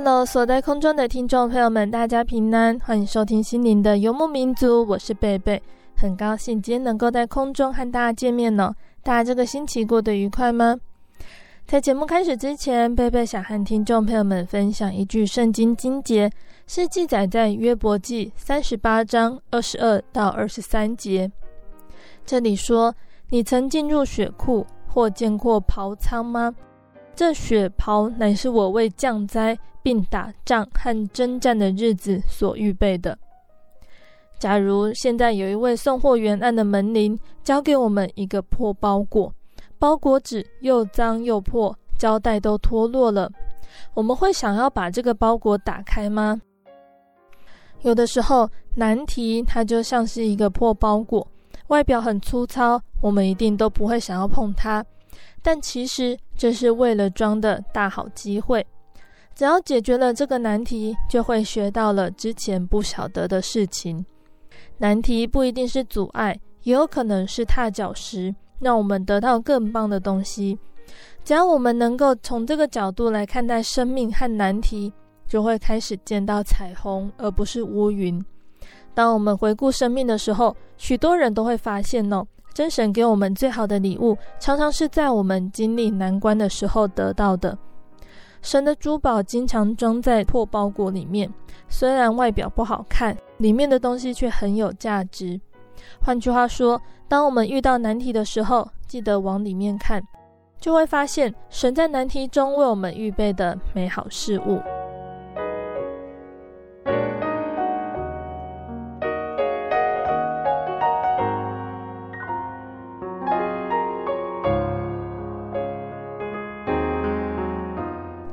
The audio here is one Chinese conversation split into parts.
Hello，所在空中的听众朋友们，大家平安，欢迎收听心灵的游牧民族，我是贝贝，很高兴今天能够在空中和大家见面呢。大家这个星期过得愉快吗？在节目开始之前，贝贝想和听众朋友们分享一句圣经经节，是记载在约伯记三十八章二十二到二十三节。这里说：“你曾进入血库或见过刨仓吗？这血刨乃是我为降灾。”并打仗和征战的日子所预备的。假如现在有一位送货员按的门铃，交给我们一个破包裹，包裹纸又脏又破，胶带都脱落了，我们会想要把这个包裹打开吗？有的时候，难题它就像是一个破包裹，外表很粗糙，我们一定都不会想要碰它。但其实这是为了装的大好机会。只要解决了这个难题，就会学到了之前不晓得的事情。难题不一定是阻碍，也有可能是踏脚石，让我们得到更棒的东西。只要我们能够从这个角度来看待生命和难题，就会开始见到彩虹，而不是乌云。当我们回顾生命的时候，许多人都会发现哦，真神给我们最好的礼物，常常是在我们经历难关的时候得到的。神的珠宝经常装在破包裹里面，虽然外表不好看，里面的东西却很有价值。换句话说，当我们遇到难题的时候，记得往里面看，就会发现神在难题中为我们预备的美好事物。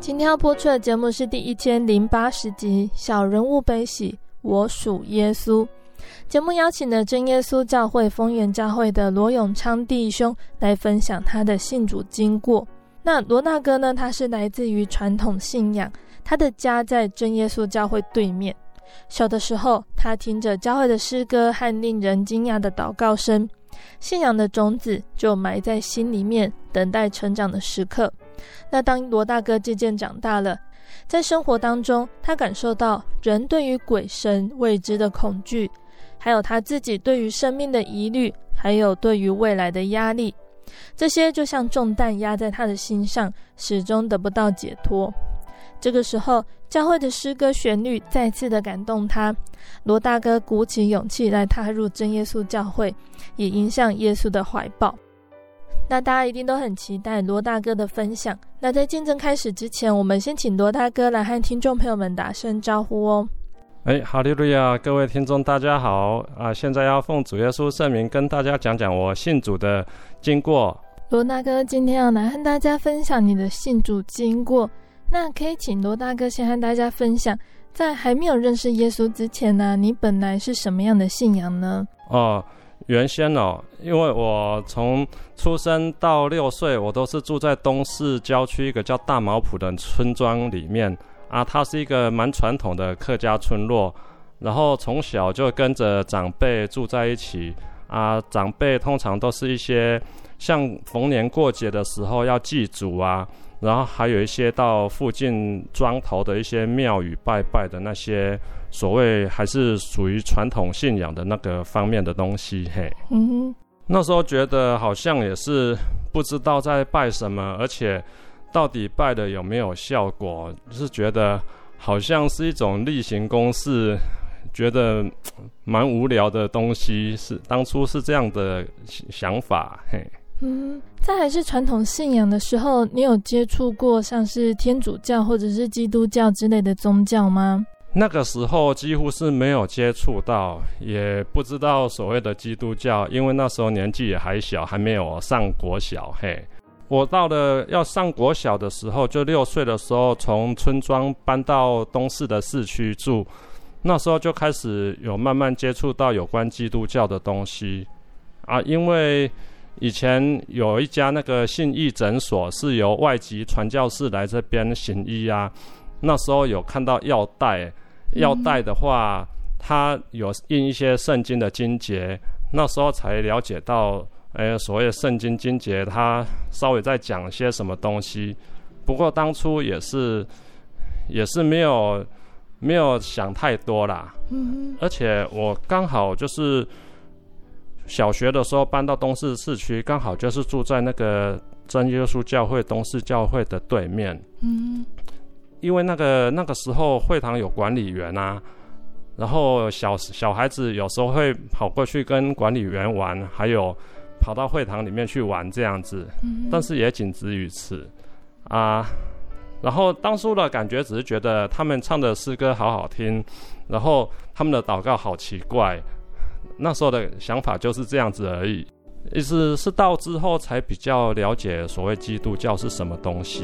今天要播出的节目是第一千零八十集《小人物悲喜》，我属耶稣。节目邀请了真耶稣教会丰原教会的罗永昌弟兄来分享他的信主经过。那罗大哥呢？他是来自于传统信仰，他的家在真耶稣教会对面。小的时候，他听着教会的诗歌和令人惊讶的祷告声，信仰的种子就埋在心里面，等待成长的时刻。那当罗大哥渐渐长大了，在生活当中，他感受到人对于鬼神未知的恐惧，还有他自己对于生命的疑虑，还有对于未来的压力，这些就像重担压在他的心上，始终得不到解脱。这个时候，教会的诗歌旋律再次的感动他，罗大哥鼓起勇气来踏入真耶稣教会，也迎向耶稣的怀抱。那大家一定都很期待罗大哥的分享。那在见证开始之前，我们先请罗大哥来和听众朋友们打声招呼哦。哎，哈利路亚，各位听众大家好啊！现在要奉主耶稣圣名跟大家讲讲我信主的经过。罗大哥今天要来和大家分享你的信主经过。那可以请罗大哥先和大家分享，在还没有认识耶稣之前呢、啊，你本来是什么样的信仰呢？哦。原先哦，因为我从出生到六岁，我都是住在东市郊区一个叫大毛埔的村庄里面。啊，它是一个蛮传统的客家村落，然后从小就跟着长辈住在一起。啊，长辈通常都是一些像逢年过节的时候要祭祖啊，然后还有一些到附近庄头的一些庙宇拜拜的那些所谓还是属于传统信仰的那个方面的东西，嘿，嗯哼，那时候觉得好像也是不知道在拜什么，而且。到底拜的有没有效果？是觉得好像是一种例行公事，觉得蛮无聊的东西。是当初是这样的想法，嘿。嗯，在还是传统信仰的时候，你有接触过像是天主教或者是基督教之类的宗教吗？那个时候几乎是没有接触到，也不知道所谓的基督教，因为那时候年纪也还小，还没有上国小，嘿。我到了要上国小的时候，就六岁的时候，从村庄搬到东市的市区住。那时候就开始有慢慢接触到有关基督教的东西啊，因为以前有一家那个信义诊所是由外籍传教士来这边行医啊。那时候有看到药袋，药袋的话，它有印一些圣经的经节。那时候才了解到。哎，所谓圣经经节，它稍微在讲些什么东西。不过当初也是，也是没有没有想太多啦。嗯。而且我刚好就是小学的时候搬到东市市区，刚好就是住在那个真耶稣教会东市教会的对面。嗯。因为那个那个时候会堂有管理员啊，然后小小孩子有时候会跑过去跟管理员玩，还有。跑到会堂里面去玩这样子，但是也仅止于此啊。然后当初的感觉只是觉得他们唱的诗歌好好听，然后他们的祷告好奇怪。那时候的想法就是这样子而已。意思是到之后才比较了解所谓基督教是什么东西。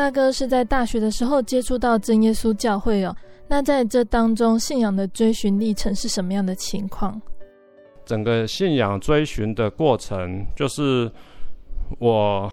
大哥是在大学的时候接触到真耶稣教会哦，那在这当中信仰的追寻历程是什么样的情况？整个信仰追寻的过程，就是我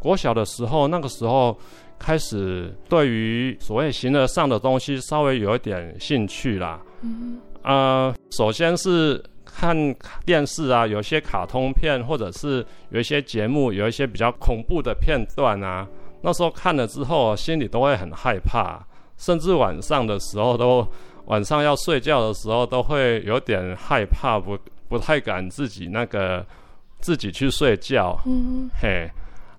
国小的时候，那个时候开始对于所谓形而上的东西稍微有一点兴趣啦。嗯，呃，首先是看电视啊，有一些卡通片，或者是有一些节目，有一些比较恐怖的片段啊。那时候看了之后，心里都会很害怕，甚至晚上的时候都，晚上要睡觉的时候都会有点害怕，不不太敢自己那个自己去睡觉。嗯，嘿，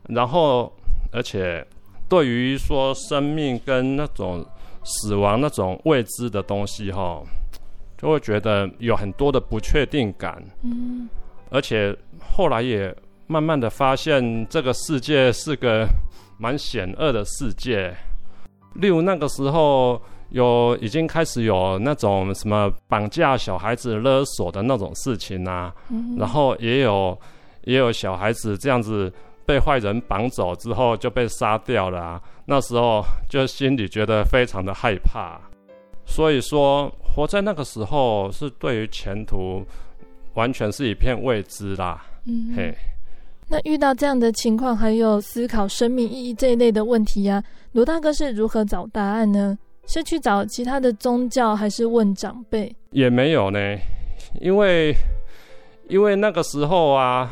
然后而且对于说生命跟那种死亡那种未知的东西哈，就会觉得有很多的不确定感。嗯，而且后来也慢慢的发现这个世界是个。蛮险恶的世界，例如那个时候有已经开始有那种什么绑架小孩子勒索的那种事情啊，嗯、然后也有也有小孩子这样子被坏人绑走之后就被杀掉了啊，那时候就心里觉得非常的害怕，所以说活在那个时候是对于前途完全是一片未知啦，嗯、嘿。那遇到这样的情况，还有思考生命意义这一类的问题呀、罗大哥是如何找答案呢？是去找其他的宗教，还是问长辈？也没有呢，因为因为那个时候啊，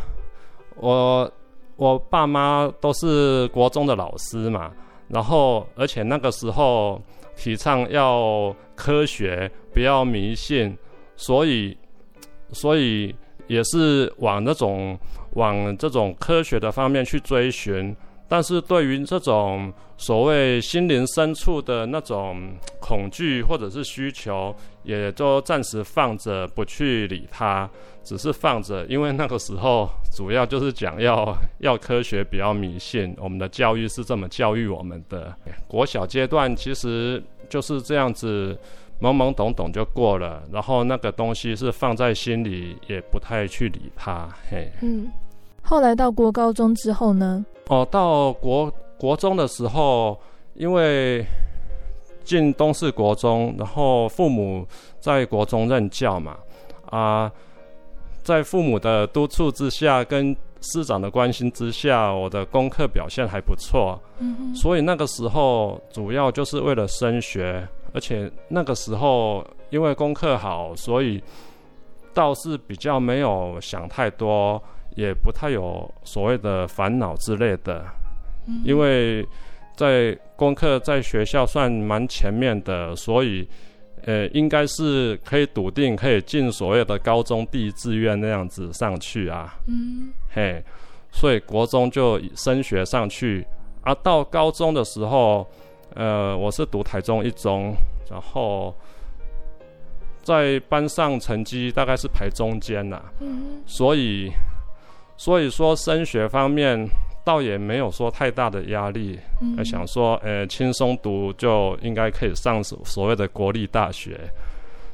我我爸妈都是国中的老师嘛，然后而且那个时候提倡要科学，不要迷信，所以所以也是往那种。往这种科学的方面去追寻，但是对于这种所谓心灵深处的那种恐惧或者是需求，也就暂时放着不去理它，只是放着，因为那个时候主要就是讲要要科学，比较迷信。我们的教育是这么教育我们的。国小阶段其实就是这样子懵懵懂懂就过了，然后那个东西是放在心里，也不太去理它。嘿，嗯。后来到国高中之后呢？哦，到国国中的时候，因为进东势国中，然后父母在国中任教嘛，啊，在父母的督促之下，跟师长的关心之下，我的功课表现还不错，嗯哼，所以那个时候主要就是为了升学，而且那个时候因为功课好，所以倒是比较没有想太多，也不太有所谓的烦恼之类的，嗯，因为在功课在学校算蛮前面的，所以。呃，应该是可以笃定可以进所谓的高中第一志愿那样子上去啊。嗯，嘿，所以国中就升学上去啊。到高中的时候，呃，我是读台中一中，然后在班上成绩大概是排中间呐。嗯，所以，所以说升学方面。倒也没有说太大的压力，嗯、想说，呃，轻松读就应该可以上所所谓的国立大学。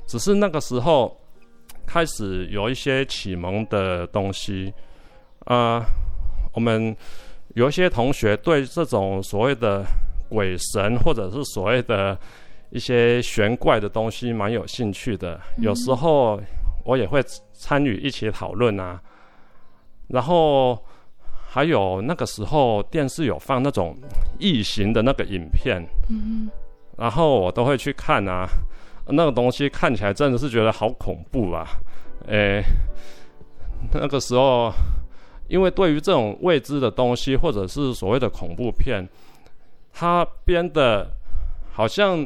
只是那个时候开始有一些启蒙的东西，啊、呃，我们有一些同学对这种所谓的鬼神或者是所谓的一些玄怪的东西蛮有兴趣的，嗯、有时候我也会参与一起讨论啊，然后。还有那个时候电视有放那种异形的那个影片，嗯，然后我都会去看啊，那个东西看起来真的是觉得好恐怖啊，诶，那个时候因为对于这种未知的东西或者是所谓的恐怖片，他编的好像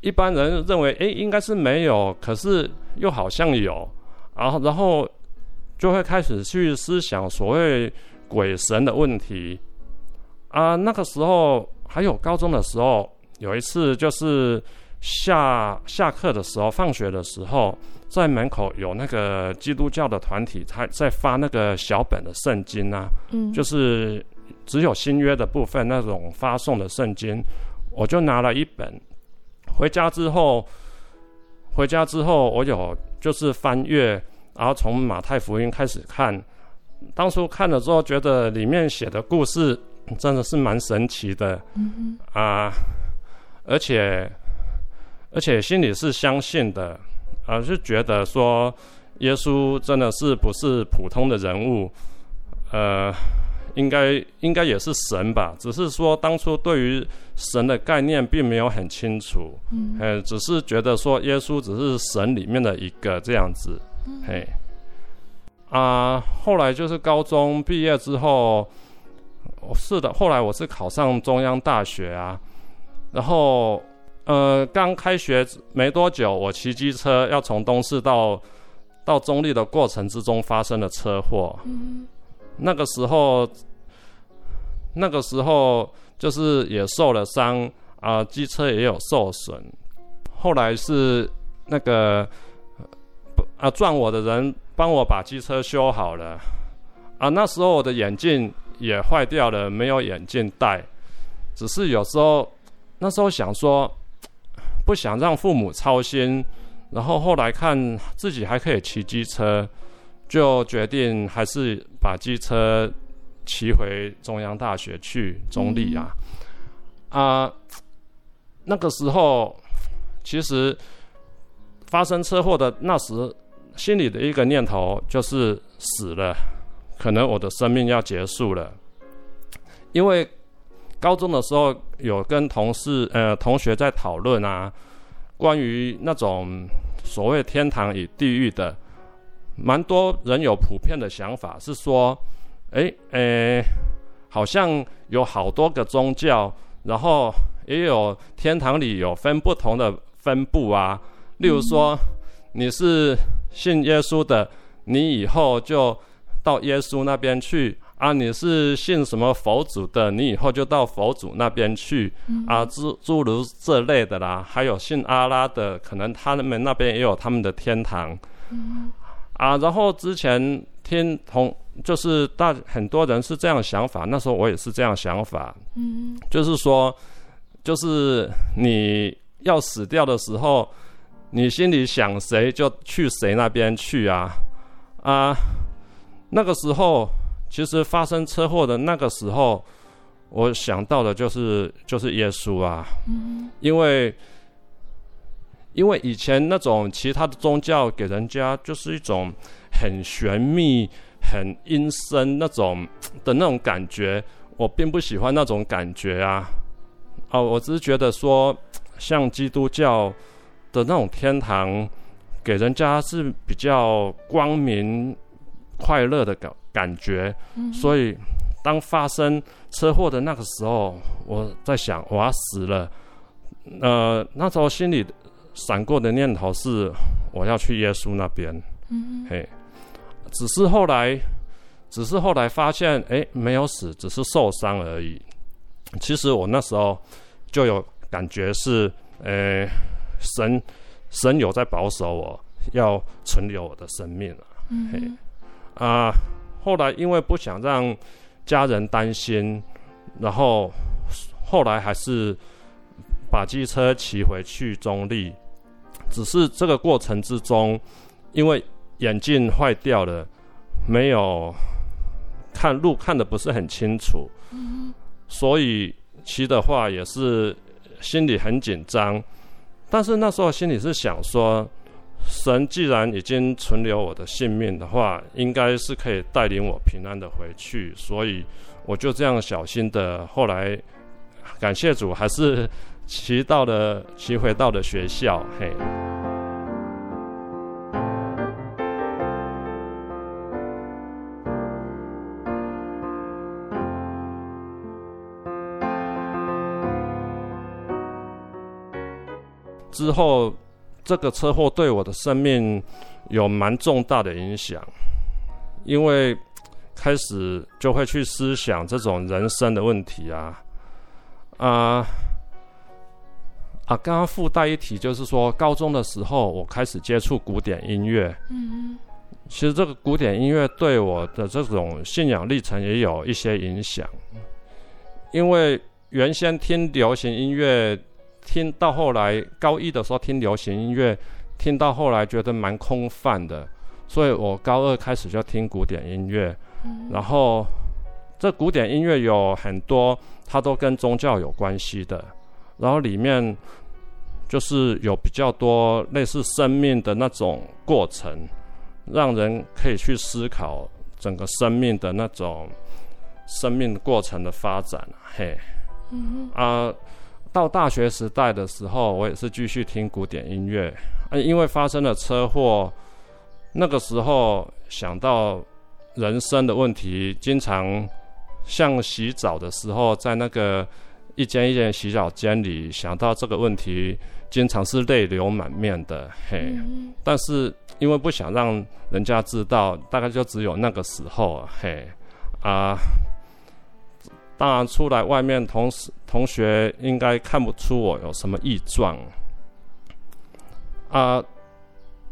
一般人认为诶应该是没有，可是又好像有，然后然后。就会开始去思想所谓鬼神的问题啊。那个时候还有高中的时候，有一次就是下下课的时候，放学的时候，在门口有那个基督教的团体，他在发那个小本的圣经啊，嗯，就是只有新约的部分那种发送的圣经，我就拿了一本回家之后，回家之后我有就是翻阅。然后从马太福音开始看，当初看了之后，觉得里面写的故事真的是蛮神奇的，嗯哼，啊，而且而且心里是相信的，啊，是觉得说耶稣真的是不是普通的人物，呃，应该应该也是神吧，只是说当初对于神的概念并没有很清楚，嗯，呃，只是觉得说耶稣只是神里面的一个这样子。嘿，啊，后来就是高中毕业之后，是的，后来我是考上中央大学啊，然后呃，刚开学没多久，我骑机车要从东势到到中立的过程之中发生了车祸，嗯，那个时候，那个时候就是也受了伤啊，机车也有受损，后来是那个。啊！撞我的人帮我把机车修好了。啊，那时候我的眼镜也坏掉了，没有眼镜戴。只是有时候，那时候想说，不想让父母操心。然后后来看自己还可以骑机车，就决定还是把机车骑回中央大学去中立啊。嗯、啊，那个时候其实发生车祸的那时。心里的一个念头就是死了，可能我的生命要结束了。因为高中的时候有跟同事呃同学在讨论啊，关于那种所谓天堂与地狱的，蛮多人有普遍的想法是说，诶诶，好像有好多个宗教，然后也有天堂里有分不同的分布啊，例如说你是。信耶稣的，你以后就到耶稣那边去啊！你是信什么佛祖的，你以后就到佛祖那边去、嗯、啊！诸诸如这类的啦，还有信阿拉的，可能他们那边也有他们的天堂、嗯、啊。然后之前听同就是大很多人是这样想法，那时候我也是这样想法，嗯，就是说就是你要死掉的时候，你心里想谁就去谁那边去啊啊！那个时候，其实发生车祸的那个时候，我想到的就是就是耶稣啊，因为因为以前那种其他的宗教给人家就是一种很玄秘、很阴森那种的那种感觉，我并不喜欢那种感觉啊。哦，我只是觉得说，像基督教的那种天堂，给人家是比较光明、快乐的感感觉。所以，当发生车祸的那个时候，我在想，我要死了。呃，那时候心里闪过的念头是，我要去耶稣那边。嗯，嘿，只是后来，只是后来发现，哎，没有死，只是受伤而已。其实我那时候就有感觉是，呃，神神有在保守我，要存留我的生命了。嗯啊，后来因为不想让家人担心，然后后来还是把机车骑回去中立。只是这个过程之中，因为眼镜坏掉了，没有看路看的不是很清楚。嗯所以骑的话也是心里很紧张，但是那时候心里是想说，神既然已经存留我的性命的话，应该是可以带领我平安的回去，所以我就这样小心的。后来感谢主，还是骑到了骑回到了学校，嘿。之后，这个车祸对我的生命有蛮重大的影响，因为开始就会去思想这种人生的问题啊啊啊！刚刚附带一提，就是说高中的时候我开始接触古典音乐，嗯，其实这个古典音乐对我的这种信仰历程也有一些影响，因为原先听流行音乐。听到后来，高一的时候听流行音乐，听到后来觉得蛮空泛的，所以我高二开始就听古典音乐。然后，这古典音乐有很多，它都跟宗教有关系的。然后里面就是有比较多类似生命的那种过程，让人可以去思考整个生命的那种生命过程的发展。嘿，嗯啊。到大学时代的时候，我也是继续听古典音乐。啊，因为发生了车祸，那个时候想到人生的问题，经常像洗澡的时候，在那个一间一间洗澡间里想到这个问题，经常是泪流满面的。嘿，但是因为不想让人家知道，大概就只有那个时候。嘿，啊。当然，出来外面同事同学应该看不出我有什么异状。啊，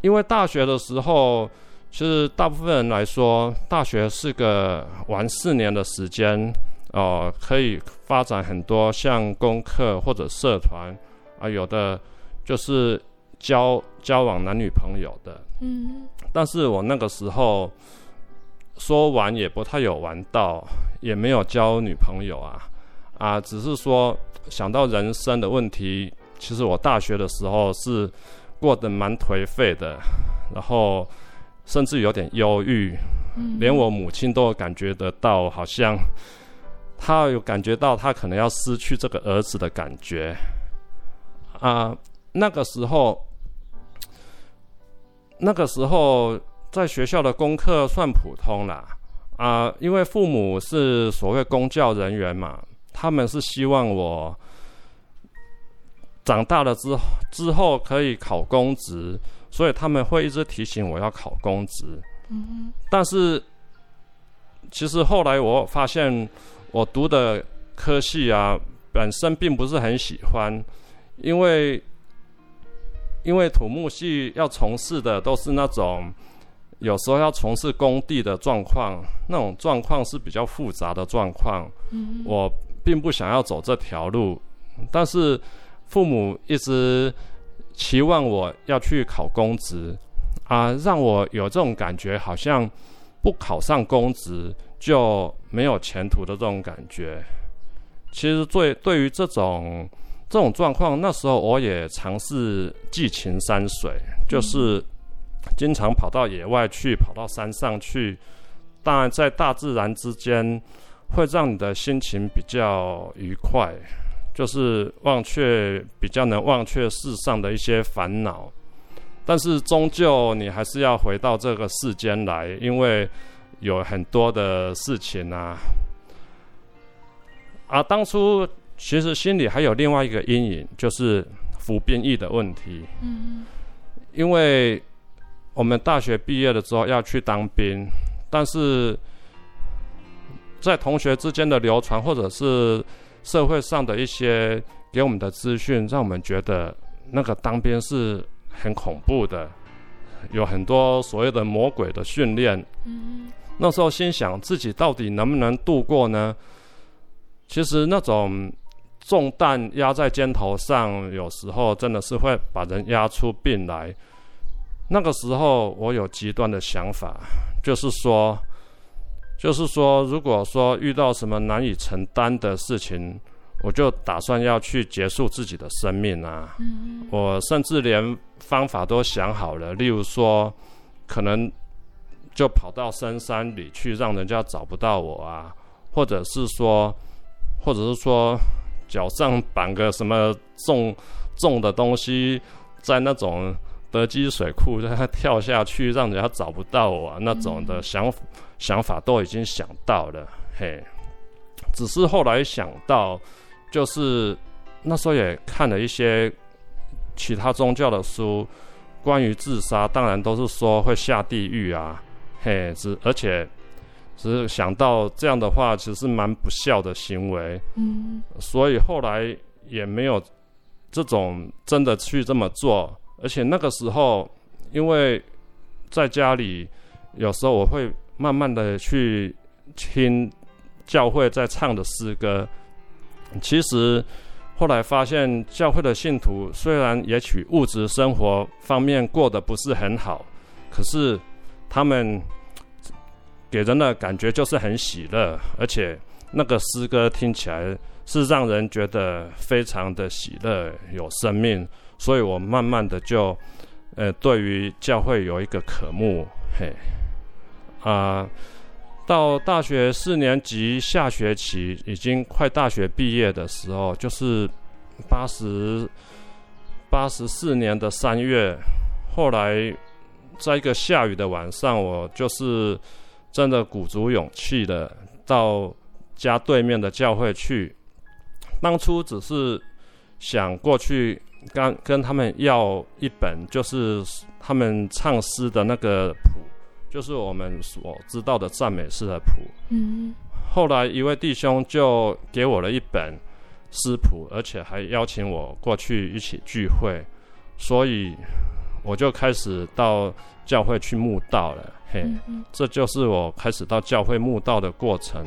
因为大学的时候，其实大部分人来说，大学是个玩四年的时间哦，可以发展很多像功课或者社团啊，有的就是交交往男女朋友的，嗯，但是我那个时候说玩也不太有玩到。也没有交女朋友啊，啊，只是说想到人生的问题，其实我大学的时候是过得蛮颓废的，然后甚至有点忧郁，连我母亲都感觉得到，好像她有感觉到她可能要失去这个儿子的感觉，啊，那个时候，那个时候在学校的功课算普通啦。啊、呃，因为父母是所谓公教人员嘛，他们是希望我长大了之之后可以考公职，所以他们会一直提醒我要考公职。嗯哼。但是其实后来我发现，我读的科系啊，本身并不是很喜欢，因为因为土木系要从事的都是那种。有时候要从事工地的状况，那种状况是比较复杂的状况。嗯，我并不想要走这条路，但是父母一直期望我要去考公职啊，让我有这种感觉，好像不考上公职就没有前途的这种感觉。其实对对于这种这种状况，那时候我也尝试寄情山水，就是经常跑到野外去，跑到山上去。当然，在大自然之间，会让你的心情比较愉快，就是忘却比较能忘却世上的一些烦恼。但是终究你还是要回到这个世间来，因为有很多的事情啊。而当初其实心里还有另外一个阴影，就是服兵役的问题。嗯，因为我们大学毕业了之后要去当兵。但是在同学之间的流传，或者是社会上的一些给我们的资讯，让我们觉得那个当兵是很恐怖的，有很多所谓的魔鬼的训练。嗯，那时候心想自己到底能不能度过呢？其实那种重担压在肩头上，有时候真的是会把人压出病来。那个时候我有极端的想法。就是说，就是说，如果说遇到什么难以承担的事情，我就打算要去结束自己的生命啊。嗯。我甚至连方法都想好了，例如说，可能就跑到深山里去，让人家找不到我啊，或者是说，或者是说，脚上绑个什么重重的东西，在那种。德基水库让他跳下去，让人家找不到我，啊，那种的想想法都已经想到了，嘿。只是后来想到，就是那时候也看了一些其他宗教的书，关于自杀，当然都是说会下地狱啊，嘿。只而且只是想到这样的话，其实是蛮不孝的行为，嗯。所以后来也没有这种真的去这么做。而且那个时候，因为在家里，有时候我会慢慢的去听教会在唱的诗歌。其实后来发现，教会的信徒虽然也许物质生活方面过得不是很好，可是他们给人的感觉就是很喜乐，而且那个诗歌听起来是让人觉得非常的喜乐，有生命。所以我慢慢的就，呃，对于教会有一个渴慕，嘿，啊，到大学四年级下学期，已经快大学毕业的时候，就是八十八十四年的三月，后来在一个下雨的晚上，我就是真的鼓足勇气的到家对面的教会去，当初只是想过去。跟跟他们要一本，就是他们唱诗的那个谱，就是我们所知道的赞美诗的谱。嗯。后来一位弟兄就给我了一本诗谱，而且还邀请我过去一起聚会，所以我就开始到教会去慕道了。嘿，这就是我开始到教会慕道的过程。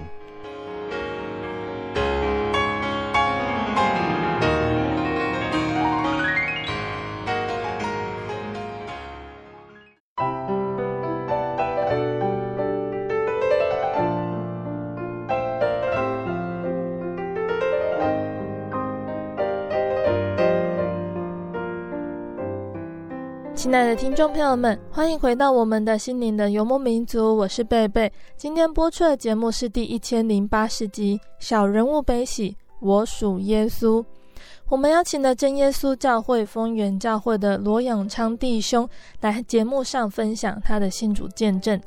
听众朋友们，欢迎回到我们的心灵的游牧民族，我是贝贝。今天播出的节目是第一千零八十集《小人物悲喜，我属耶稣》。我们邀请了真耶稣教会丰原教会的罗永昌弟兄来节目上分享他的信主见证。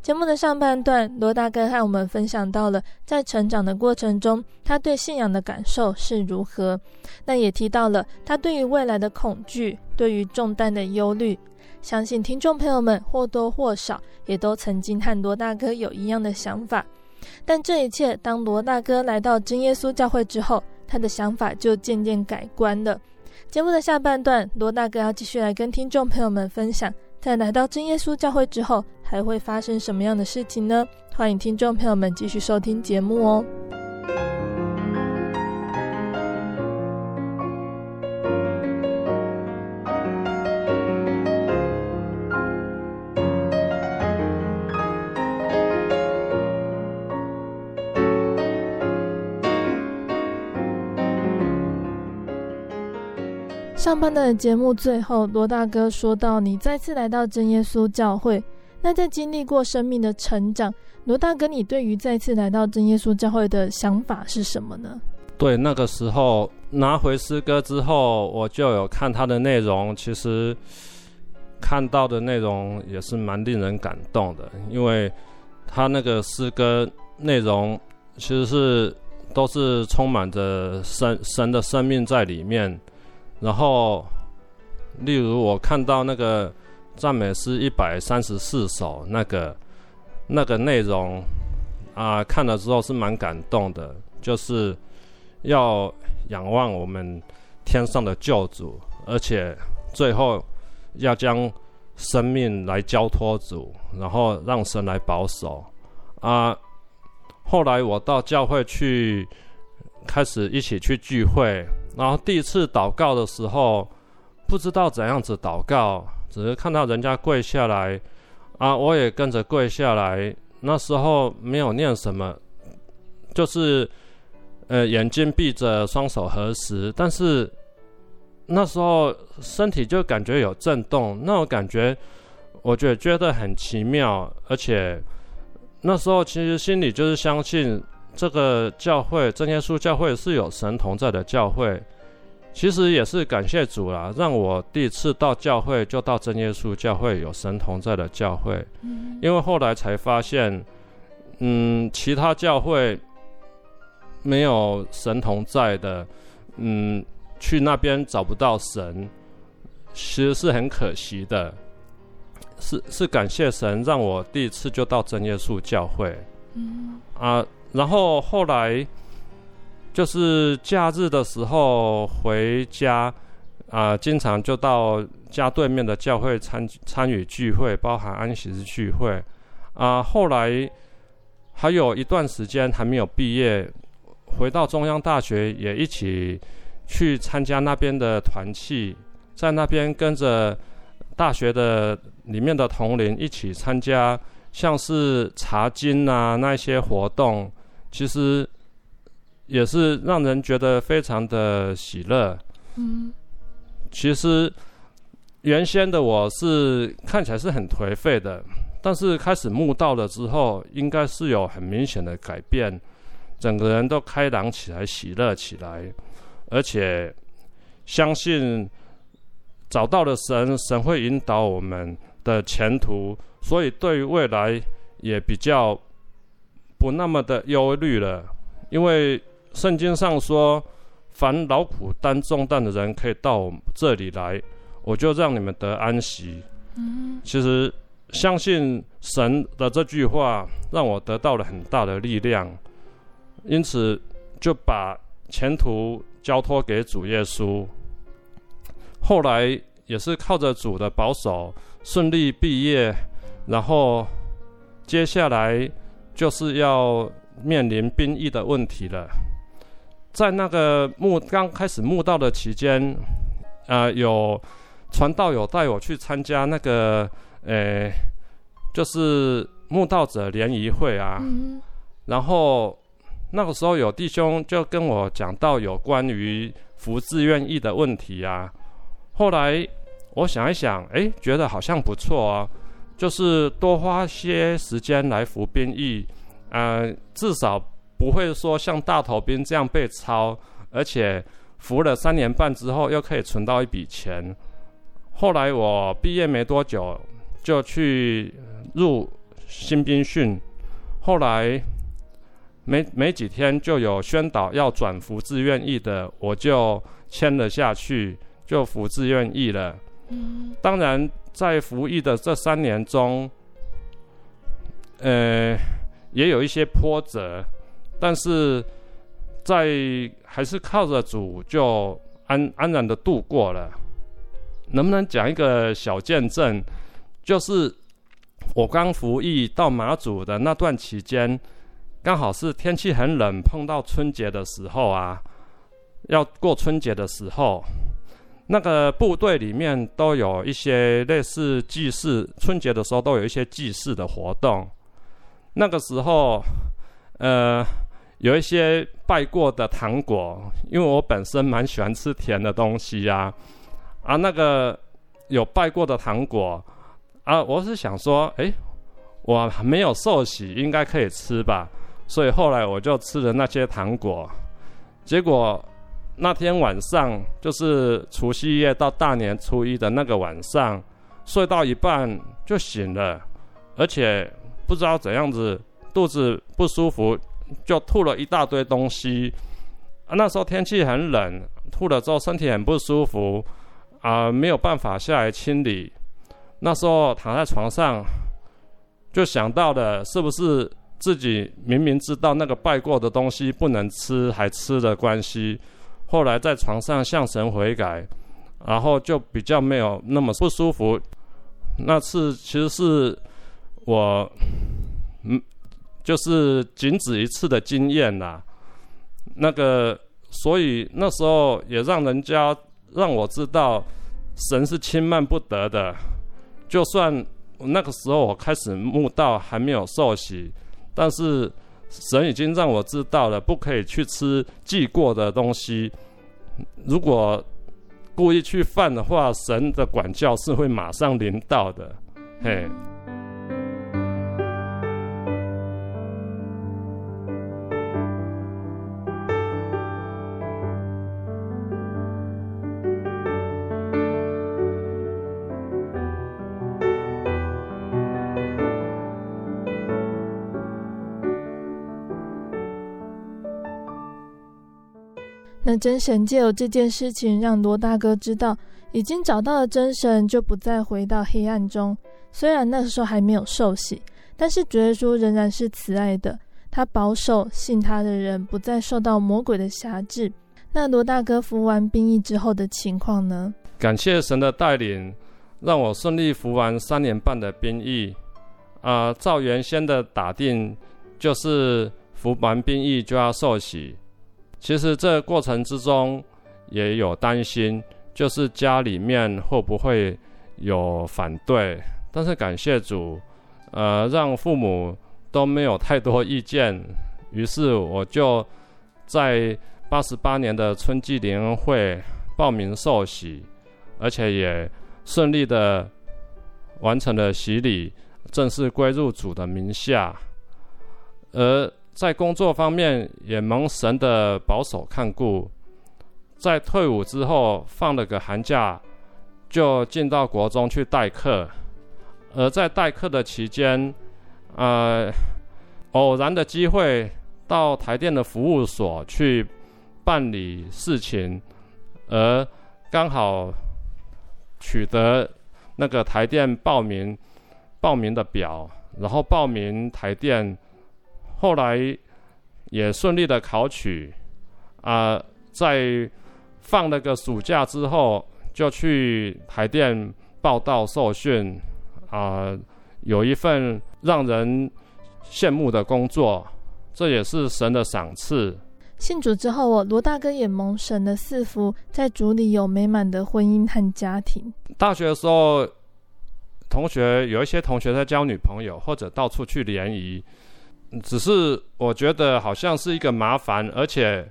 节目的上半段，罗大哥和我们分享到了在成长的过程中，他对信仰的感受是如何。那也提到了他对于未来的恐惧，对于重担的忧虑。相信听众朋友们或多或少也都曾经和罗大哥有一样的想法。但这一切，当罗大哥来到真耶稣教会之后，他的想法就渐渐改观了。节目的下半段，罗大哥要继续来跟听众朋友们分享。在来到真耶稣教会之后，还会发生什么样的事情呢？欢迎听众朋友们继续收听节目哦。上半段的节目最后，罗大哥说到你再次来到真耶稣教会，那在经历过生命的成长，罗大哥你对于再次来到真耶稣教会的想法是什么呢？对，那个时候拿回诗歌之后，我就有看他的内容，其实看到的内容也是蛮令人感动的，因为他那个诗歌内容其实是都是充满着神神的生命在里面。然后，例如我看到那个赞美诗一百三十四首，那个那个内容啊，看了之后是蛮感动的，就是要仰望我们天上的救主，而且最后要将生命来交托主，然后让神来保守啊。后来我到教会去，开始一起去聚会。然后第一次祷告的时候，不知道怎样子祷告，只是看到人家跪下来，啊，我也跟着跪下来。那时候没有念什么，就是，呃，眼睛闭着，双手合十。但是那时候身体就感觉有震动，那种感觉，我觉觉得很奇妙。而且那时候其实心里就是相信。这个教会真耶稣教会是有神同在的教会，其实也是感谢主啦，让我第一次到教会就到真耶稣教会有神同在的教会，因为后来才发现，嗯，其他教会没有神同在的，嗯，去那边找不到神，其实是很可惜的，是是感谢神让我第一次就到真耶稣教会，嗯。啊。然后后来，就是假日的时候回家，啊、经常就到家对面的教会参参与聚会，包含安息日聚会，啊、后来还有一段时间还没有毕业，回到中央大学也一起去参加那边的团契，在那边跟着大学的里面的同龄一起参加，像是查经啊那些活动。其实也是让人觉得非常的喜乐。嗯，其实原先的我是看起来是很颓废的，但是开始慕道了之后，应该是有很明显的改变，整个人都开朗起来，喜乐起来，而且相信找到了神，神会引导我们的前途，所以对于未来也比较。不那么的忧虑了，因为圣经上说，凡劳苦担重担的人可以到我这里来，我就让你们得安息。嗯，其实相信神的这句话，让我得到了很大的力量，因此就把前途交托给主耶稣。后来也是靠着主的保守，顺利毕业，然后接下来。就是要面临兵役的问题了。在那个墓刚开始墓道的期间，啊、呃，有传道友带我去参加那个，呃，就是墓道者联谊会啊。嗯、然后那个时候有弟兄就跟我讲到有关于服志愿役的问题啊。后来我想一想，哎，觉得好像不错啊。就是多花些时间来服兵役，呃，至少不会说像大头兵这样被抄，而且服了三年半之后又可以存到一笔钱。后来我毕业没多久就去入新兵训，后来没没几天就有宣导要转服志愿役的，我就签了下去，就服志愿役了。嗯，当然。在服役的这三年中，呃，也有一些波折，但是在还是靠着主就安安然的度过了。能不能讲一个小见证？就是我刚服役到马祖的那段期间，刚好是天气很冷，碰到春节的时候啊，要过春节的时候。那个部队里面都有一些类似祭祀，春节的时候都有一些祭祀的活动。那个时候，呃，有一些拜过的糖果，因为我本身蛮喜欢吃甜的东西呀，啊，那个有拜过的糖果啊，我是想说，哎，我没有受洗，应该可以吃吧，所以后来我就吃了那些糖果，结果那天晚上就是除夕夜到大年初一的那个晚上，睡到一半就醒了，而且不知道怎样子，肚子不舒服，就吐了一大堆东西。啊，那时候天气很冷，吐了之后身体很不舒服，啊，没有办法下来清理。那时候躺在床上，就想到了是不是自己明明知道那个拜过的东西不能吃，还吃的关系。后来在床上向神悔改，然后就比较没有那么不舒服。那次其实是我，嗯，就是仅止一次的经验啦。那个，所以那时候也让人家让我知道，神是轻慢不得的。就算那个时候我开始慕道还没有受洗，但是神已经让我知道了，不可以去吃祭过的东西。如果故意去犯的话，神的管教是会马上临到的。嘿。那真神借由这件事情，让罗大哥知道，已经找到了真神，就不再回到黑暗中。虽然那时候还没有受洗，但是主耶稣仍然是慈爱的，他保守信他的人不再受到魔鬼的辖制。那罗大哥服完兵役之后的情况呢？感谢神的带领，让我顺利服完三年半的兵役。啊、呃，照原先的打定，就是服完兵役就要受洗。其实这个过程之中也有担心，就是家里面会不会有反对，但是感谢主，呃，让父母都没有太多意见，于是我就在八十八年的春季联恩会报名受洗，而且也顺利的完成了洗礼，正式归入主的名下，而。在工作方面也蒙神的保守看顾，在退伍之后放了个寒假，就进到国中去代课。而在代课的期间，呃，偶然的机会到台电的服务所去办理事情，而刚好取得那个台电报名报名的表，然后报名台电。后来也顺利的考取，啊、呃，在放了个暑假之后，就去台电报到受训，啊、呃，有一份让人羡慕的工作，这也是神的赏赐。信主之后，我罗大哥也蒙神的赐福，在主里有美满的婚姻和家庭。大学的时候，同学有一些同学在交女朋友，或者到处去联谊。只是我觉得好像是一个麻烦，而且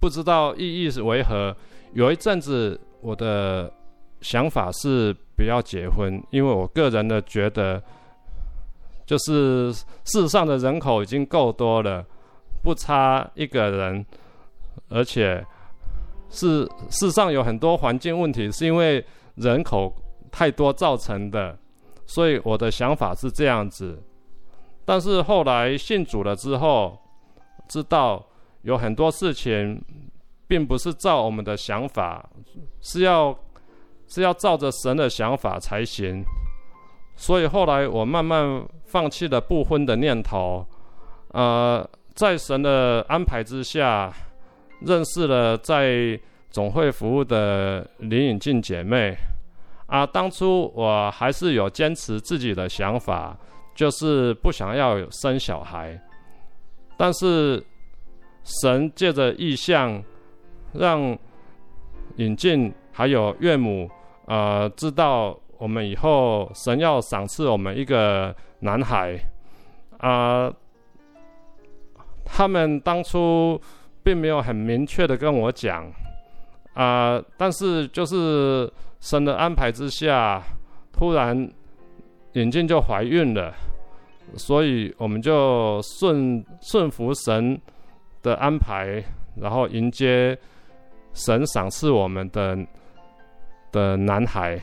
不知道意义是为何。有一阵子我的想法是不要结婚，因为我个人的觉得，就是世上的人口已经够多了，不差一个人，而且是世上有很多环境问题是因为人口太多造成的，所以我的想法是这样子。但是后来信主了之后，知道有很多事情并不是照我们的想法，是要是要照着神的想法才行。所以后来我慢慢放弃了不婚的念头，呃，在神的安排之下，认识了在总会服务的林颖静姐妹。啊，当初我还是有坚持自己的想法。就是不想要生小孩，但是神借着异象，让引进还有岳母，呃，知道我们以后神要赏赐我们一个男孩，啊、他们当初并没有很明确的跟我讲，啊、但是就是神的安排之下，突然眼镜就怀孕了，所以我们就顺顺服神的安排，然后迎接神赏赐我们的的男孩。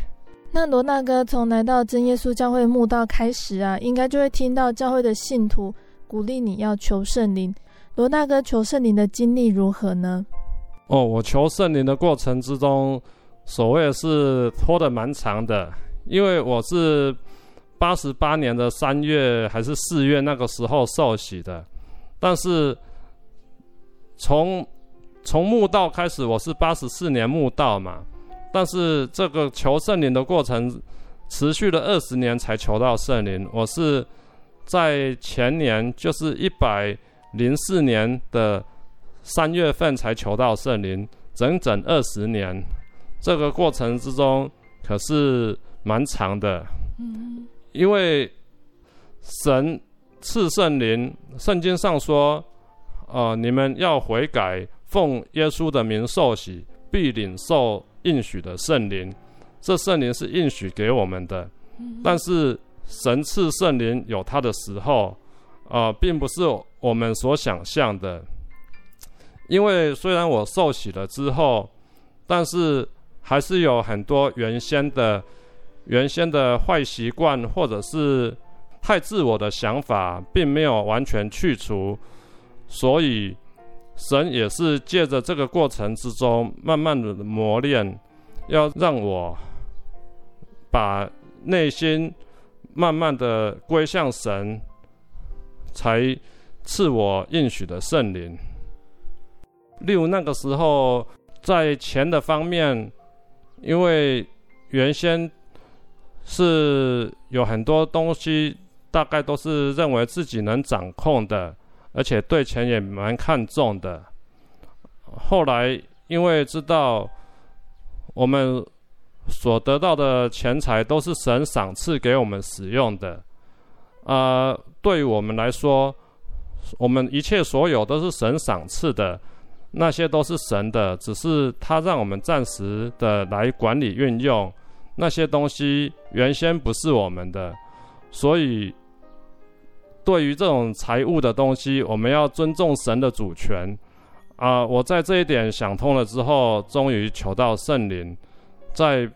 那罗大哥从来到真耶稣教会慕道开始啊，应该就会听到教会的信徒鼓励你要求圣灵。罗大哥求圣灵的经历如何呢？哦，我求圣灵的过程之中，所谓是拖得蛮长的，因为我是八十八年的三月还是四月那个时候受洗的，但是从从慕道开始，我是八十四年慕道嘛，但是这个求圣灵的过程持续了二十年才求到圣灵，我是在前年就是一百零四年的。三月份才求到圣灵，整整二十年，这个过程之中可是蛮长的。嗯，因为神赐圣灵，圣经上说，呃，你们要悔改，奉耶稣的名受洗，必领受应许的圣灵。这圣灵是应许给我们的，但是神赐圣灵有他的时候，呃，并不是我们所想象的。因为虽然我受洗了之后，但是还是有很多原先的、原先的坏习惯，或者是太自我的想法，并没有完全去除。所以，神也是借着这个过程之中，慢慢的磨练，要让我把内心慢慢的归向神，才赐我应许的圣灵。例如那个时候，在钱的方面，因为原先是有很多东西，大概都是认为自己能掌控的，而且对钱也蛮看重的。后来因为知道我们所得到的钱财都是神赏赐给我们使用的，啊、对于我们来说，我们一切所有都是神赏赐的。那些都是神的，只是他让我们暂时的来管理运用。那些东西原先不是我们的，所以对于这种财物的东西，我们要尊重神的主权。啊、我在这一点想通了之后，终于求到圣灵。在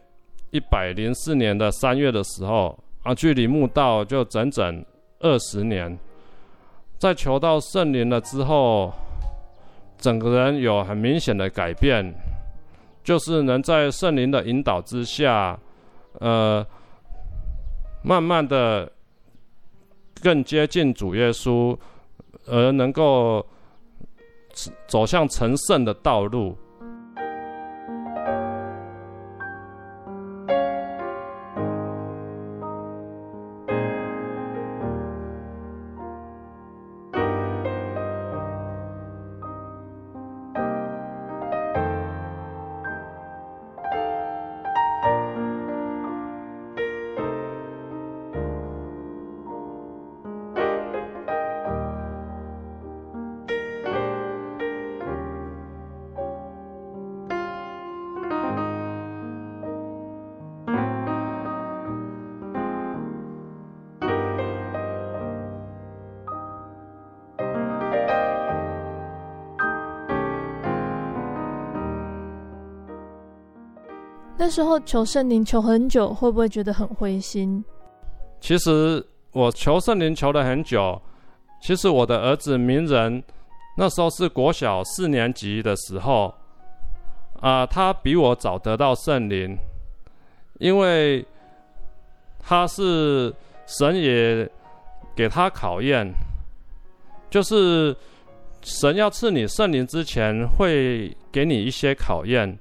一百零四年的三月的时候，啊，距离慕道就整整二十年。在求到圣灵了之后。整个人有很明显的改变，就是能在圣灵的引导之下，呃，慢慢的更接近主耶稣，而能够走向成圣的道路。那时候求圣灵求很久，会不会觉得很灰心？其实我求圣灵求了很久。其实我的儿子明仁那时候是国小四年级的时候，啊、他比我早得到圣灵，因为他是神也给他考验，就是神要赐你圣灵之前，会给你一些考验。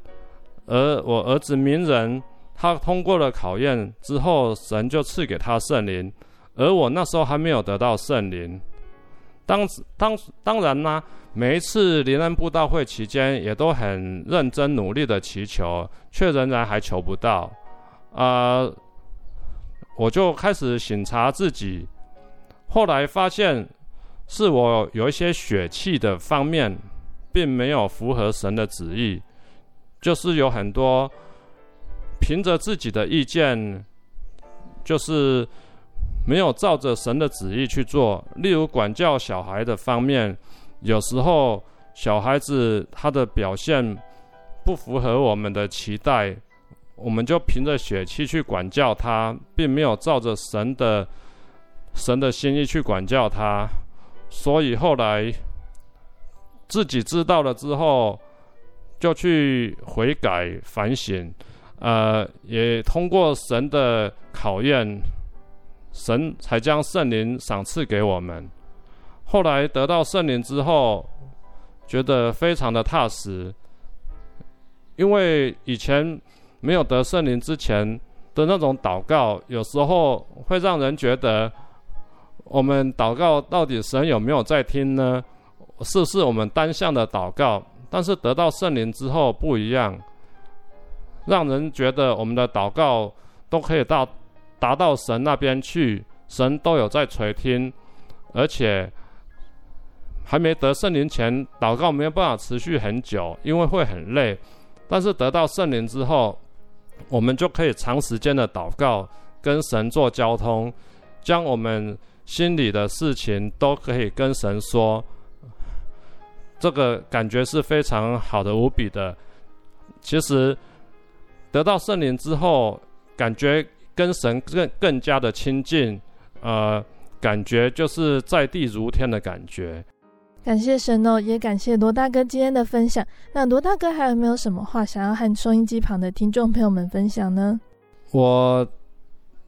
而我儿子明仁，他通过了考验之后，神就赐给他圣灵。而我那时候还没有得到圣灵。当当当然啦，每一次灵恩布道会期间，也都很认真努力的祈求，却仍然还求不到。啊、我就开始省察自己，后来发现是我有一些血气的方面，并没有符合神的旨意。就是有很多凭着自己的意见，就是没有照着神的旨意去做。例如管教小孩的方面，有时候小孩子他的表现不符合我们的期待，我们就凭着血气去管教他，并没有照着神的神的心意去管教他，所以后来自己知道了之后。就去悔改反省，呃，也通过神的考验，神才将圣灵赏赐给我们。后来得到圣灵之后，觉得非常的踏实，因为以前没有得圣灵之前的那种祷告，有时候会让人觉得，我们祷告到底神有没有在听呢？是不是我们单向的祷告？但是得到圣灵之后不一样，让人觉得我们的祷告都可以到达到神那边去，神都有在垂听，而且还没得圣灵前祷告没有办法持续很久，因为会很累。但是得到圣灵之后，我们就可以长时间的祷告，跟神做交通，将我们心里的事情都可以跟神说。这个感觉是非常好的，无比的。其实得到圣灵之后，感觉跟神更更加的亲近，呃，感觉就是在地如天的感觉。感谢神哦，也感谢罗大哥今天的分享。那罗大哥还有没有什么话想要和收音机旁的听众朋友们分享呢？我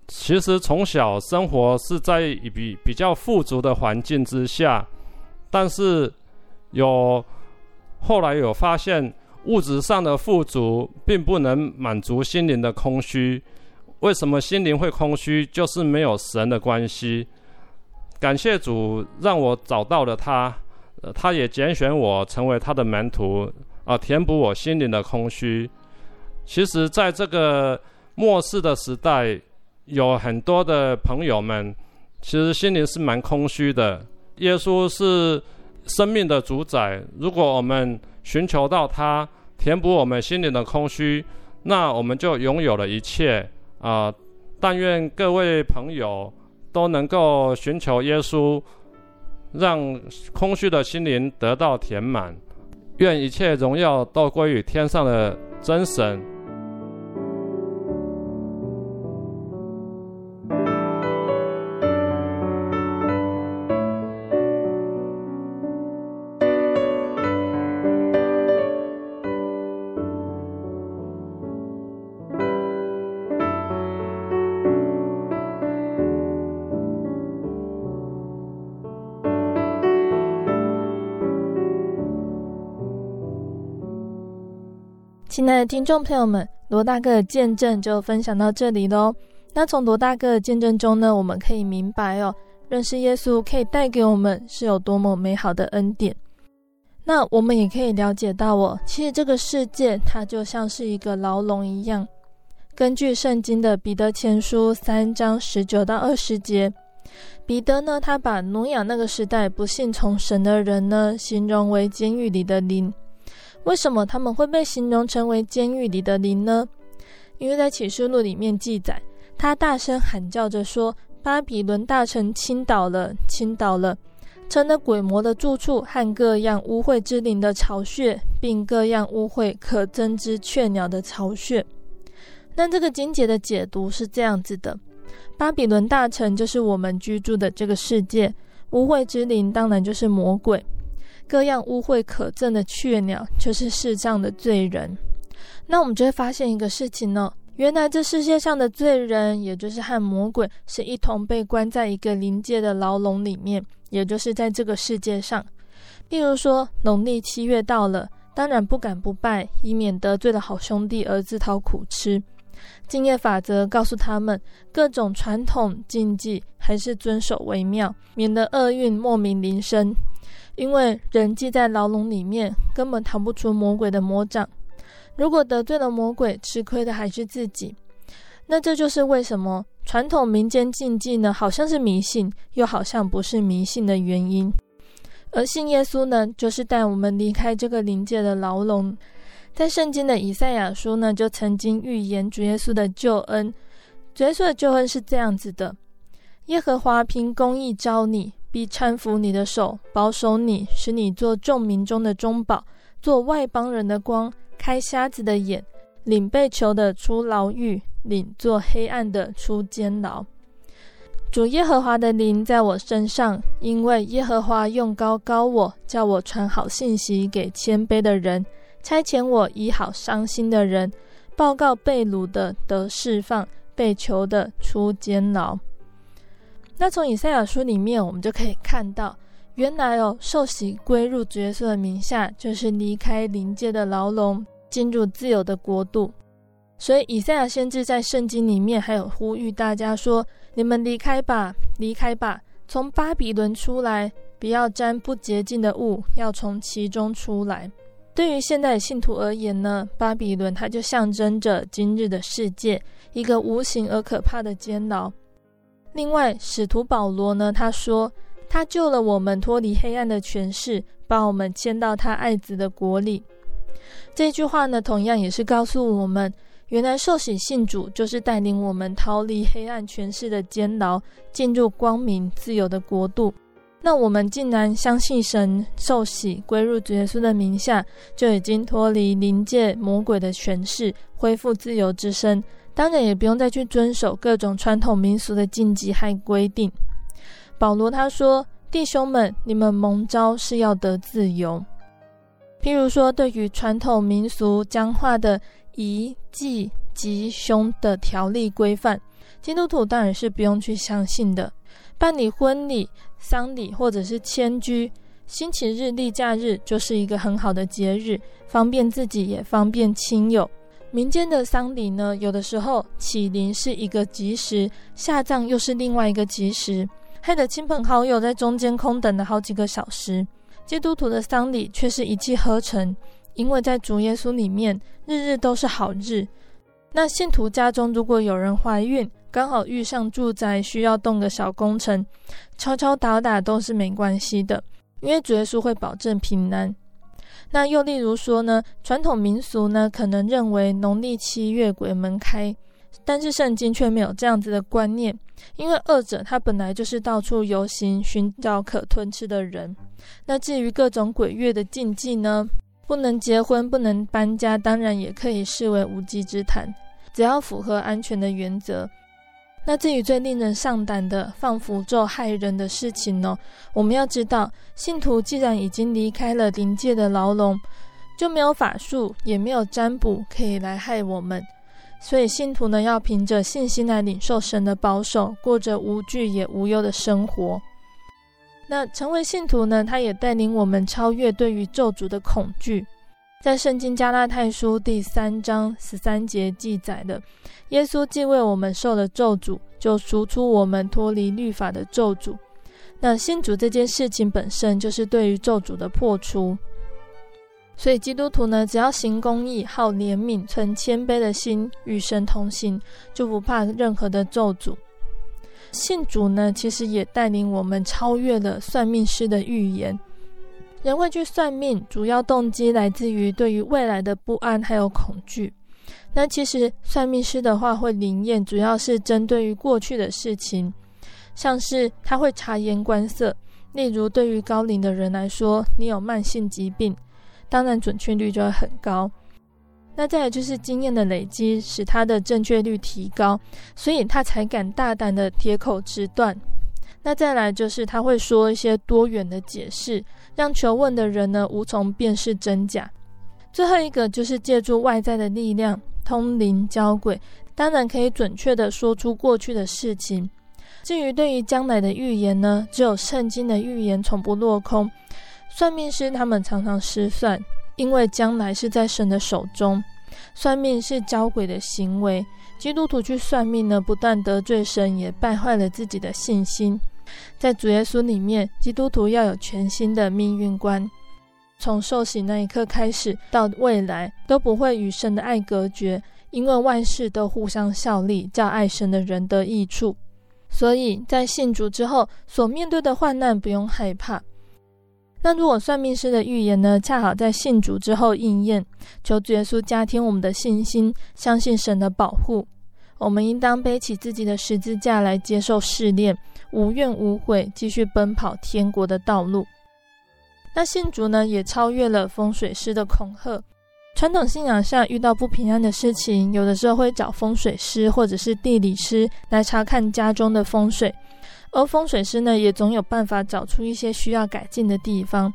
其实从小生活是在比比较富足的环境之下，但是。有后来有发现，物质上的富足并不能满足心灵的空虚。为什么心灵会空虚？就是没有神的关系。感谢主，让我找到了他，呃，他也拣选我成为他的门徒，啊、填补我心灵的空虚。其实，在这个末世的时代，有很多的朋友们，其实心灵是蛮空虚的。耶稣是。生命的主宰，如果我们寻求到他，填补我们心灵的空虚，那我们就拥有了一切啊、但愿各位朋友都能够寻求耶稣，让空虚的心灵得到填满。愿一切荣耀都归于天上的真神。听众朋友们，罗大哥的见证就分享到这里喽。那从罗大哥的见证中呢，我们可以明白哦，认识耶稣可以带给我们是有多么美好的恩典。那我们也可以了解到哦，其实这个世界它就像是一个牢笼一样。根据圣经的彼得前书三章十九到二十节，彼得呢，他把挪亚那个时代不信从神的人呢，形容为监狱里的灵。为什么他们会被形容成为监狱里的灵呢？因为在启示录里面记载，他大声喊叫着说：“巴比伦大城倾倒了，倾倒了，成了鬼魔的住处和各样污秽之灵的巢穴，并各样污秽可憎之雀鸟的巢穴。”那这个经节的解读是这样子的：巴比伦大城就是我们居住的这个世界，污秽之灵当然就是魔鬼。各样污秽可憎的雀鸟，就是世上的罪人。那我们就会发现一个事情呢，原来这世界上的罪人，也就是和魔鬼，是一同被关在一个临界的牢笼里面，也就是在这个世界上。例如说，农历七月到了，当然不敢不拜，以免得罪了好兄弟而自讨苦吃。敬业法则告诉他们，各种传统禁忌还是遵守为妙，免得厄运莫名临身。因为人既在牢笼里面，根本逃不出魔鬼的魔掌。如果得罪了魔鬼，吃亏的还是自己。那这就是为什么传统民间禁忌呢，好像是迷信，又好像不是迷信的原因。而信耶稣呢，就是带我们离开这个灵界的牢笼。在圣经的以赛亚书呢，就曾经预言主耶稣的救恩。主耶稣的救恩是这样子的：耶和华凭公义招你，必搀扶你的手，保守你，使你做众民中的中宝，做外邦人的光，开瞎子的眼，领被囚的出牢狱，领做黑暗的出监牢。主耶和华的灵在我身上，因为耶和华用高高我，叫我传好信息给谦卑的人，差遣我医好伤心的人，报告被掳的得释放，被囚的出监牢。那从以赛亚书里面，我们就可以看到，原来哦，受洗归入主耶稣的名下，就是离开灵界的牢笼，进入自由的国度。所以，以赛亚先知在圣经里面还有呼吁大家说：“你们离开吧，离开吧，从巴比伦出来，不要沾不洁净的物，要从其中出来。”对于现代信徒而言呢，巴比伦它就象征着今日的世界，一个无形而可怕的监牢。另外，使徒保罗呢，他说：“他救了我们脱离黑暗的权势，把我们迁到他爱子的国里。”这句话呢，同样也是告诉我们。原来受洗信主就是带领我们逃离黑暗权势的监牢，进入光明自由的国度。那我们竟然相信神，受洗归入主耶稣的名下，就已经脱离灵界魔鬼的权势，恢复自由之身。当然也不用再去遵守各种传统民俗的禁忌和规定。保罗他说：“弟兄们，你们蒙召是要得自由。譬如说，对于传统民俗僵化的。”仪祭吉凶的条例规范，基督徒当然是不用去相信的。办理婚礼、丧礼或者是迁居、星期日、例假日，就是一个很好的节日，方便自己也方便亲友。民间的丧礼呢，有的时候起灵是一个吉时，下葬又是另外一个吉时，害得亲朋好友在中间空等了好几个小时。基督徒的丧礼却是一气呵成。因为在主耶稣里面，日日都是好日。那信徒家中如果有人怀孕，刚好遇上住宅需要动个小工程，敲敲打打都是没关系的，因为主耶稣会保证平安。那又例如说呢，传统民俗呢，可能认为农历七月鬼门开，但是圣经却没有这样子的观念，因为二者它本来就是到处游行，寻找可吞吃的人。那至于各种鬼月的禁忌呢？不能结婚，不能搬家，当然也可以视为无稽之谈，只要符合安全的原则。那至于最令人上胆的放符咒害人的事情呢？我们要知道，信徒既然已经离开了灵界的牢笼，就没有法术，也没有占卜可以来害我们。所以信徒呢，要凭着信心来领受神的保守，过着无惧也无忧的生活。那成为信徒呢，他也带领我们超越对于咒诅的恐惧。在圣经加拉太书第三章十三节记载的，耶稣既为我们受了咒诅，就赎出我们脱离律法的咒诅。那信主这件事情本身就是对于咒诅的破除。所以基督徒呢，只要行公义、好怜悯、存谦卑的心，与神同行，就不怕任何的咒诅。信主呢，其实也带领我们超越了算命师的预言。人会去算命，主要动机来自于对于未来的不安还有恐惧。那其实算命师的话会灵验，主要是针对于过去的事情，像是他会察言观色。例如，对于高龄的人来说，你有慢性疾病，当然准确率就会很高。那再来就是经验的累积，使他的正确率提高，所以他才敢大胆的铁口直断。那再来就是他会说一些多元的解释，让求问的人呢无从辨识真假。最后一个就是借助外在的力量，通灵交鬼，当然可以准确的说出过去的事情。至于对于将来的预言呢，只有圣经的预言从不落空。算命师他们常常失算，因为将来是在神的手中。算命是交鬼的行为，基督徒去算命呢，不但得罪神，也败坏了自己的信心。在主耶稣里面，基督徒要有全新的命运观，从受洗那一刻开始，到未来都不会与神的爱隔绝，因为万事都互相效力，叫爱神的人得益处。所以在信主之后，所面对的患难不用害怕。那如果算命师的预言呢，恰好在信主之后应验，求主耶稣加添我们的信心，相信神的保护。我们应当背起自己的十字架来接受试炼，无怨无悔，继续奔跑天国的道路。那信主呢，也超越了风水师的恐吓。传统信仰下遇到不平安的事情，有的时候会找风水师或者是地理师来查看家中的风水。而风水师呢，也总有办法找出一些需要改进的地方。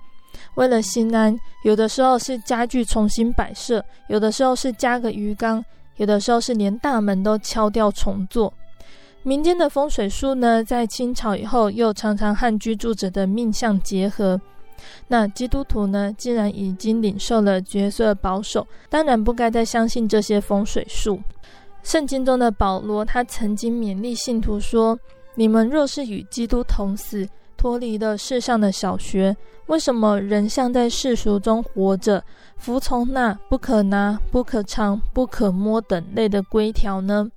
为了心安，有的时候是家具重新摆设，有的时候是加个鱼缸，有的时候是连大门都敲掉重做。民间的风水术呢，在清朝以后又常常和居住者的命相结合。那基督徒呢，既然已经领受了角色保守，当然不该再相信这些风水术。圣经中的保罗，他曾经勉励信徒说。你们若是与基督同死，脱离了世上的小学，为什么仍像在世俗中活着，服从那不可拿、不可尝、不可摸等类的规条呢？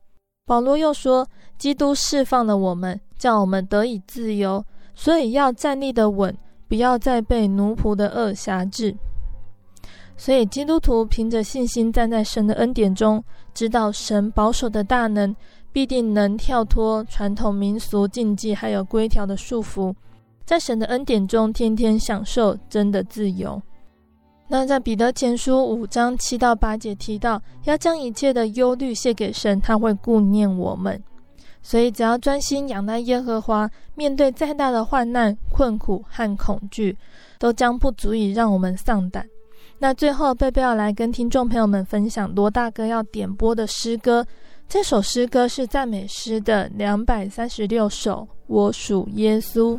保罗又说，基督释放了我们，叫我们得以自由，所以要站立得稳，不要再被奴仆的恶挟制。所以基督徒凭着信心站在神的恩典中，知道神保守的大能。必定能跳脱传统民俗禁忌还有规条的束缚，在神的恩典中天天享受真的自由。那在彼得前书五章七到八节提到，要将一切的忧虑卸给神，他会顾念我们。所以只要专心仰赖耶和华，面对再大的患难、困苦和恐惧，都将不足以让我们丧胆。那最后，贝贝要来跟听众朋友们分享罗大哥要点播的诗歌。这首诗歌是赞美诗的两百三十六首，我属耶稣。